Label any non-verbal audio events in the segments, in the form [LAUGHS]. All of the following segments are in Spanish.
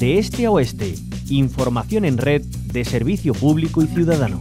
de este a oeste. Información en red de servicio público y ciudadano.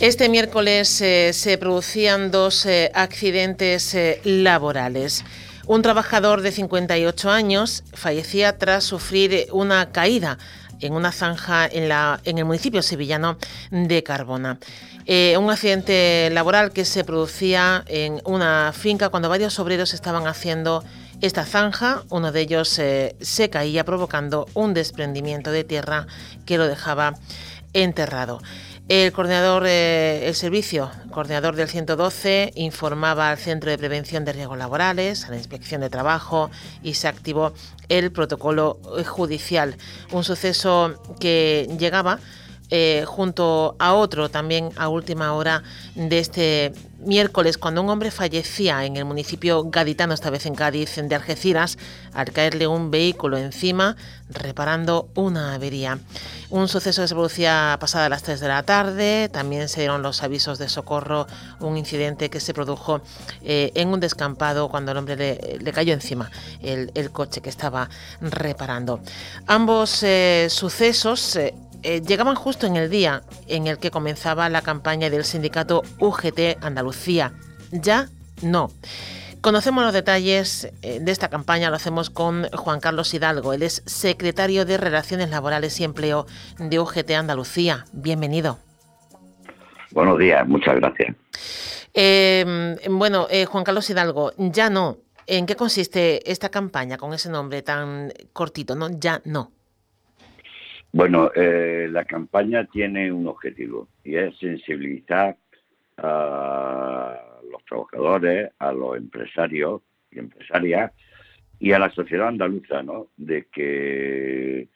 Este miércoles eh, se producían dos eh, accidentes eh, laborales. Un trabajador de 58 años fallecía tras sufrir una caída en una zanja en, el municipio sevillano de Carbona. un accidente laboral que se producía en una finca cuando varios obreros estaban haciendo esta zanja. Uno de ellos se caía provocando un desprendimiento de tierra que lo dejaba enterrado. El coordinador, eh, el servicio, coordinador del 112, informaba al Centro de Prevención de Riesgos Laborales, a la Inspección de Trabajo y se activó el protocolo judicial. Un suceso que llegaba eh, junto a otro también a última hora de este miércoles, cuando un hombre fallecía en el municipio gaditano, esta vez en Cádiz, de Algeciras, al caerle un vehículo encima, reparando una avería. Un suceso que se producía pasada las 3 de la tarde, también se dieron los avisos de socorro, un incidente que se produjo eh, en un descampado cuando el hombre le, cayó encima el, coche que estaba reparando. Ambos eh, sucesos eh, llegaban justo en el día en el que comenzaba la campaña del sindicato UGT Andalucía. Ya no. Conocemos los detalles eh, de esta campaña, lo hacemos con Juan Carlos Hidalgo. Él es secretario de Relaciones Laborales y Empleo de UGT Andalucía. Bienvenido. Buenos días, muchas gracias. Em, bueno, eh, Juan Carlos Hidalgo, ya no. ¿En qué consiste esta campaña con ese nombre tan cortito? No, ya no. Bueno, eh, la campaña tiene un objetivo y es sensibilizar a los trabajadores, a los empresarios y empresarias y a la sociedad andaluza, ¿no? De que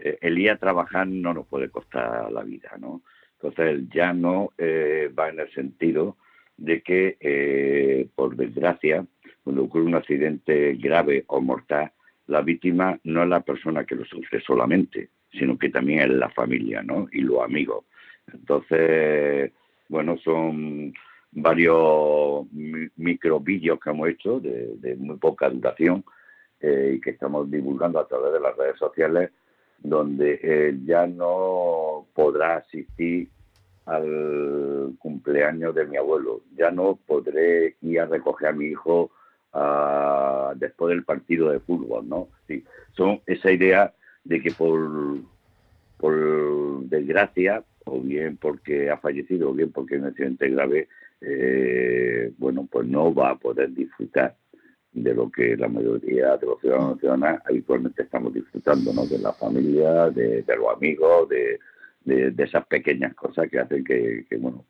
eh, el ir a trabajar no nos puede costar la vida, ¿no? Entonces ya no eh, va en el sentido de que, por desgracia, cuando ocurre un accidente grave o mortal, la víctima no es la persona que lo sufre solamente, sino que también es la familia, ¿no? Y los amigos. Entonces, bueno, son varios microvídeos que hemos hecho de, muy poca duración eh, y que estamos divulgando a través de las redes sociales, donde ya no podrá asistir al cumpleaños de mi abuelo, ya no podré ir a recoger a mi hijo ah, después del partido de fútbol, ¿no? Sí, son esa idea de que por, por desgracia, o bien porque ha fallecido, o bien porque es un accidente grave, eh, bueno, pues no va a poder disfrutar de lo que la mayoría de los ciudadanos ciudadanas habitualmente estamos disfrutando, ¿no? De la familia, de, los amigos, de, de, esas pequeñas cosas que hacen que, bueno,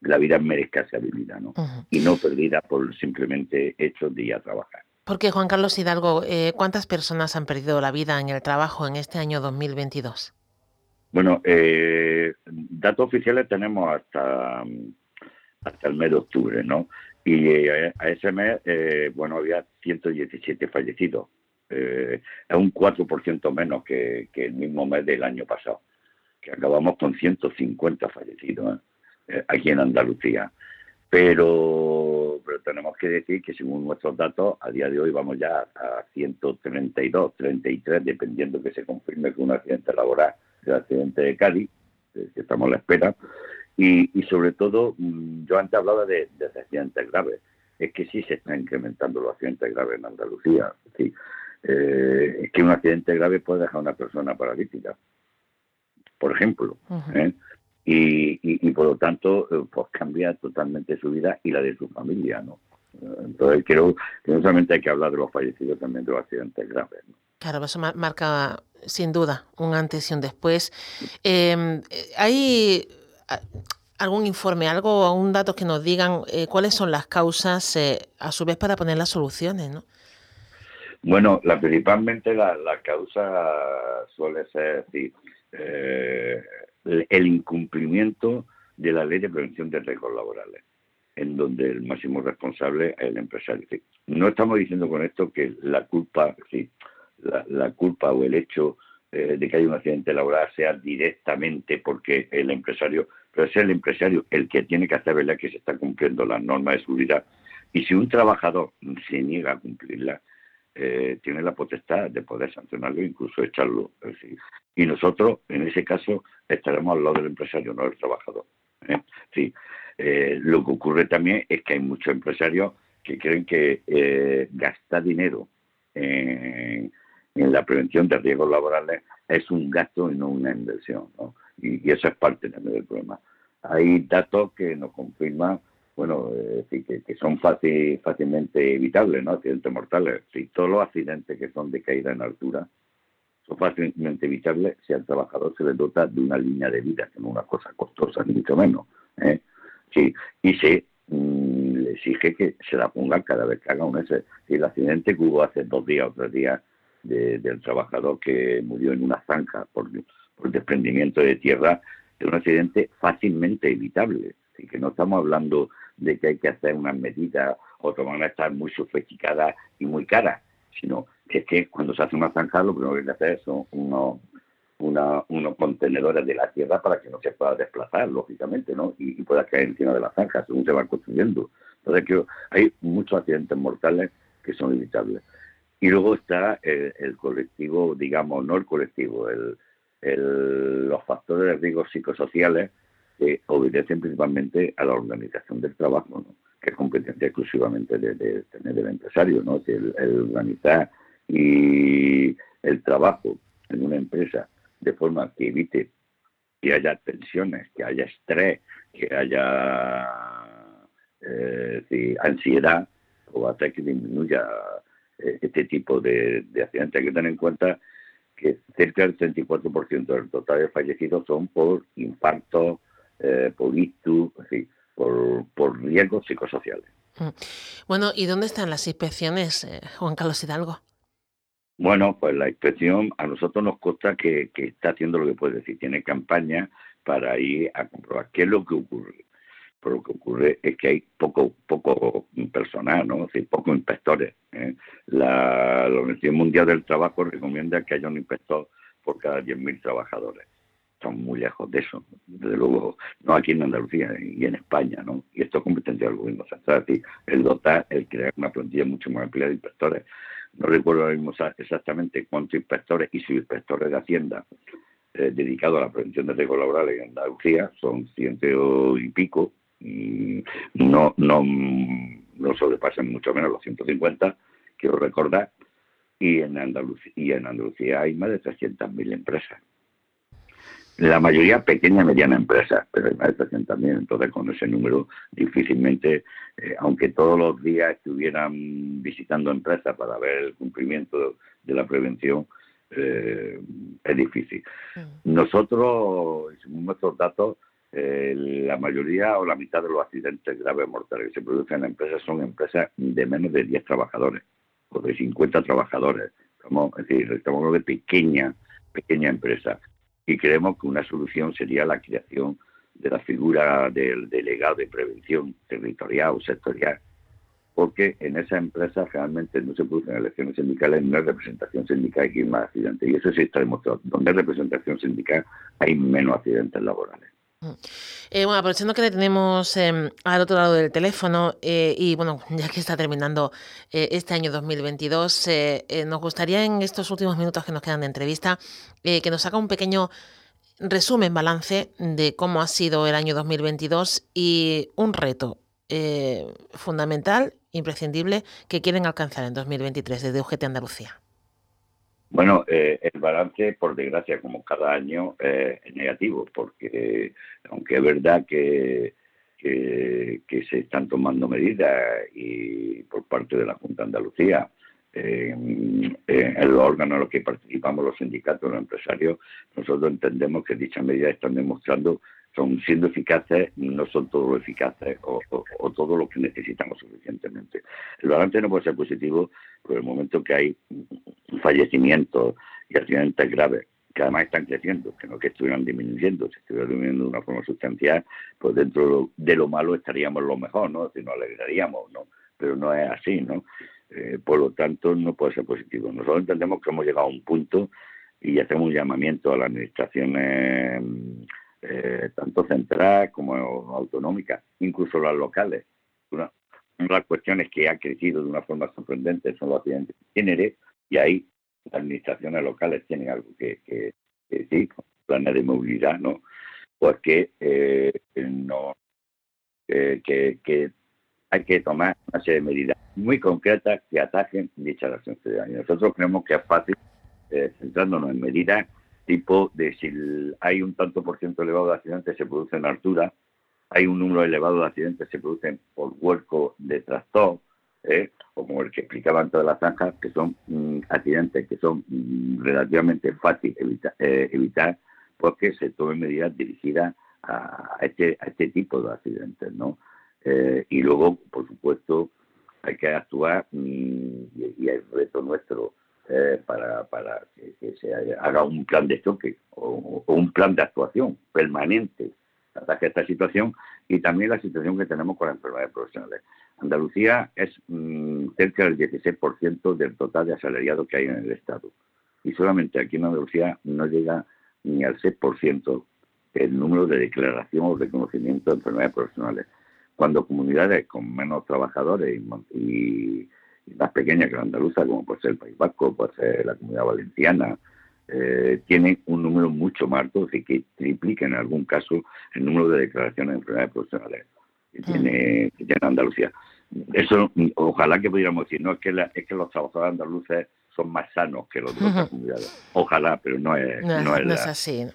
la vida merezca ser vivida, ¿no? Y no perdida por simplemente hecho de ir a trabajar. Porque Juan Carlos Hidalgo, eh, ¿cuántas personas han perdido la vida en el trabajo en este año 2022? Bueno, eh, datos oficiales tenemos hasta, hasta el mes de octubre, ¿no? Y eh, a ese mes, bueno, había 117 fallecidos. es un 4% menos que, que, el mismo mes del año pasado, que acabamos con 150 fallecidos aquí en Andalucía. Pero, pero tenemos que decir que según nuestros datos, a día de hoy vamos ya a 132, 33, dependiendo que se confirme que un accidente laboral el accidente de Cádiz, que estamos a la espera. Y, y sobre todo, mm, yo antes hablaba de, de, accidentes graves. Es que sí se están incrementando los accidentes graves en Andalucía. Sí. Eh, es que un accidente grave puede dejar a una persona paralítica, por ejemplo y, por lo tanto eh, pues cambia totalmente su vida y la de su familia, ¿no? Entonces creo que no solamente hay que hablar de los fallecidos, también de los accidentes graves. Claro, eso marca sin duda un antes y un después. Em, ¿Hay algún informe, algo, un dato que nos digan eh, cuáles son las causas, eh, a su vez para poner las soluciones, ¿no? Bueno, la, principalmente la, causa suele ser, sí, el incumplimiento de la ley de prevención de riesgos laborales, en donde el máximo responsable es el empresario. No estamos diciendo con esto que la culpa, sí, la, culpa o el hecho eh, de que haya un accidente laboral sea directamente porque el empresario, pero es el empresario el que tiene que hacer ver que se está cumpliendo las normas de seguridad. Y si un trabajador se niega a cumplirlas, eh, tiene la potestad de poder sancionarlo e incluso echarlo. y nosotros, en ese caso, estaremos al lado del empresario, no del trabajador. ¿eh? Sí. Eh, lo que ocurre también es que hay muchos empresarios que creen que gastar dinero en, la prevención de riesgos laborales es un gasto y no una inversión. Y, y eso es parte también del problema. Hay datos que nos confirman bueno, que, que, son fácil, fácilmente evitables, ¿no? Accidentes mortales. Si todos los accidentes que son de caída en altura son fácilmente evitables si al trabajador se le dota de una línea de vida, que no es una cosa costosa, ni mucho menos. ¿eh? Sí, y se mm, le exige que se la ponga cada vez que haga un ese. Si el accidente que hubo hace dos días o tres días del trabajador que murió en una zanja por, por desprendimiento de tierra, es un accidente fácilmente evitable. Así que no estamos hablando de que hay que hacer unas medidas, otras van a estar muy sofisticadas y muy caras, sino que es que cuando se hace una zanja lo primero que hay que hacer son unos, unos contenedores de la tierra para que no se pueda desplazar, lógicamente, ¿no? Y, pueda caer encima de la zanja según se va construyendo. Entonces, que hay muchos accidentes mortales que son evitables. Y luego está el, colectivo, digamos, no el colectivo, el, los factores de riesgo psicosociales que obedecen principalmente a la organización del trabajo, que es competencia exclusivamente de, tener del empresario, ¿no? el, organizar y el trabajo en una empresa de forma que evite que haya tensiones, que haya estrés, que haya eh, ansiedad, o va a hacer que disminuya eh, este tipo de, de accidentes. Hay que tener en cuenta que cerca del 34% del total de fallecidos son por infartos, eh, por por, por riesgos psicosociales. Mm. Bueno, ¿y dónde están las inspecciones, eh, Juan Carlos Hidalgo? Bueno, pues la inspección a nosotros nos consta que, está haciendo lo que puede decir, tiene campaña para ir a comprobar qué es lo que ocurre. Pero lo que ocurre es que hay poco poco personal, ¿no? Es decir, pocos inspectores. ¿eh? La, la Organización Mundial del Trabajo recomienda que haya un inspector por cada 10.000 trabajadores estamos muy lejos de eso, desde luego, no aquí en Andalucía y en España, ¿no? Y esto es competencia del gobierno central, el dotar, el crear una plantilla mucho más amplia de inspectores. No recuerdo ahora mismo exactamente cuántos inspectores y subinspectores de Hacienda eh, dedicados a la prevención de riesgos laborales en Andalucía, son ciento y pico, no, no, no sobrepasan mucho menos los 150, quiero recordar, y en Andalucía, y en Andalucía hay más de 300.000 empresas la mayoría pequeña y mediana empresa, pero hay más de también, entonces con ese número difícilmente, eh, aunque todos los días estuvieran visitando empresas para ver el cumplimiento de la prevención, eh, es difícil. Mm. Nosotros, según nuestros datos, eh, la mayoría o la mitad de los accidentes graves mortales que se producen en empresas son empresas de menos de 10 trabajadores o de 50 trabajadores. Estamos, es decir, estamos hablando de pequeña, pequeña empresa y creemos que una solución sería la creación de la figura del delegado de prevención territorial o sectorial, porque en esa empresa realmente no se producen elecciones sindicales, no hay representación sindical y hay más accidentes. Y eso sí está demostrado. Donde hay representación sindical hay menos accidentes laborales. Eh, bueno, aprovechando que le tenemos em, al otro lado del teléfono eh, y bueno, [LAUGHS] ya que está terminando eh, este año 2022, nos gustaría en estos últimos minutos que nos quedan de entrevista que nos haga un pequeño resumen, balance de cómo ha sido el año 2022 y un reto fundamental, imprescindible, que quieren alcanzar en 2023 desde UGT Andalucía. Bueno, eh, el balance, por desgracia, como cada año, eh, es negativo, porque aunque es verdad que, que, se están tomando medidas y por parte de la Junta de Andalucía, eh, en los órganos en los que participamos los sindicatos, los empresarios, nosotros entendemos que dichas medidas están demostrando son siendo eficaces, no son todo lo eficaces o, todo lo que necesitamos suficientemente. El balance no puede ser positivo por el momento que hay fallecimientos y accidentes graves que además están creciendo, que no que estuvieran disminuyendo, si estuvieran disminuyendo de una forma sustancial, pues dentro de lo malo estaríamos lo mejor, ¿no? Si nos alegraríamos, ¿no? Pero no es así, ¿no? Eh, por lo tanto, no puede ser positivo. Nosotros entendemos que hemos llegado a un punto y hacemos un llamamiento a las administraciones eh, tanto centrales como autonómicas, incluso las locales. Una, de las cuestiones que ha crecido de una forma sorprendente son los accidentes de género y ahí las administraciones locales tienen algo que, que, decir, planes de movilidad, ¿no? Pues que eh, no que, hay que tomar una serie de medidas muy concretas que atajen dicha acción ciudadana. Nosotros creemos que es fácil, eh, centrándonos en medidas tipo de si hay un tanto por ciento elevado de accidentes se producen en altura, hay un número elevado de accidentes se producen por huerco de trastorno, ¿eh? como el que explicaban todas las zanjas, que son mm, accidentes que son mm, relativamente fáciles eh, evitar porque se tomen medidas dirigidas a este, a este tipo de accidentes, ¿no? Eh, y luego, por supuesto, hay que actuar mm, y, y el reto nuestro eh, para, para que, se haga un plan de choque o, un plan de actuación permanente ataque a esta situación y también la situación que tenemos con las enfermedades profesionales. Andalucía es mm, cerca del 16% del total de asalariados que hay en el Estado y solamente aquí en Andalucía no llega ni al 6% el número de declaración o reconocimiento de enfermedades profesionales. Cuando comunidades con menos trabajadores y más pequeña que la andaluza, como puede ser el País Vasco, puede ser la Comunidad Valenciana, eh, tienen un número mucho más alto, y que triplica en algún caso el número de declaraciones de enfermedades profesionales que tiene, que tiene Andalucía. Eso, ojalá que pudiéramos decir, no es que, es que los trabajadores andaluces son más sanos que los de [LAUGHS] otras comunidades. Ojalá, pero no es, no, es, así.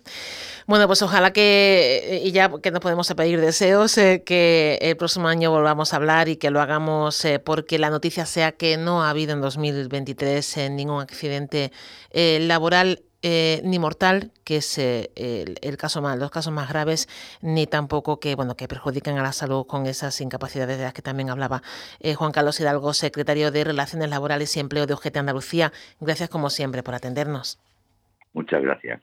Bueno, pues ojalá que, y ya que no podemos pedir deseos, eh, que el próximo año volvamos a hablar y que lo hagamos eh, porque la noticia sea que no ha habido en 2023 eh, ningún accidente laboral eh, ni mortal, que es eh, el, caso más, los casos más graves, ni tampoco que bueno que perjudiquen a la salud con esas incapacidades de las que también hablaba eh, Juan Carlos Hidalgo, secretario de Relaciones Laborales y Empleo de UGT Andalucía. Gracias como siempre por atendernos. Muchas gracias.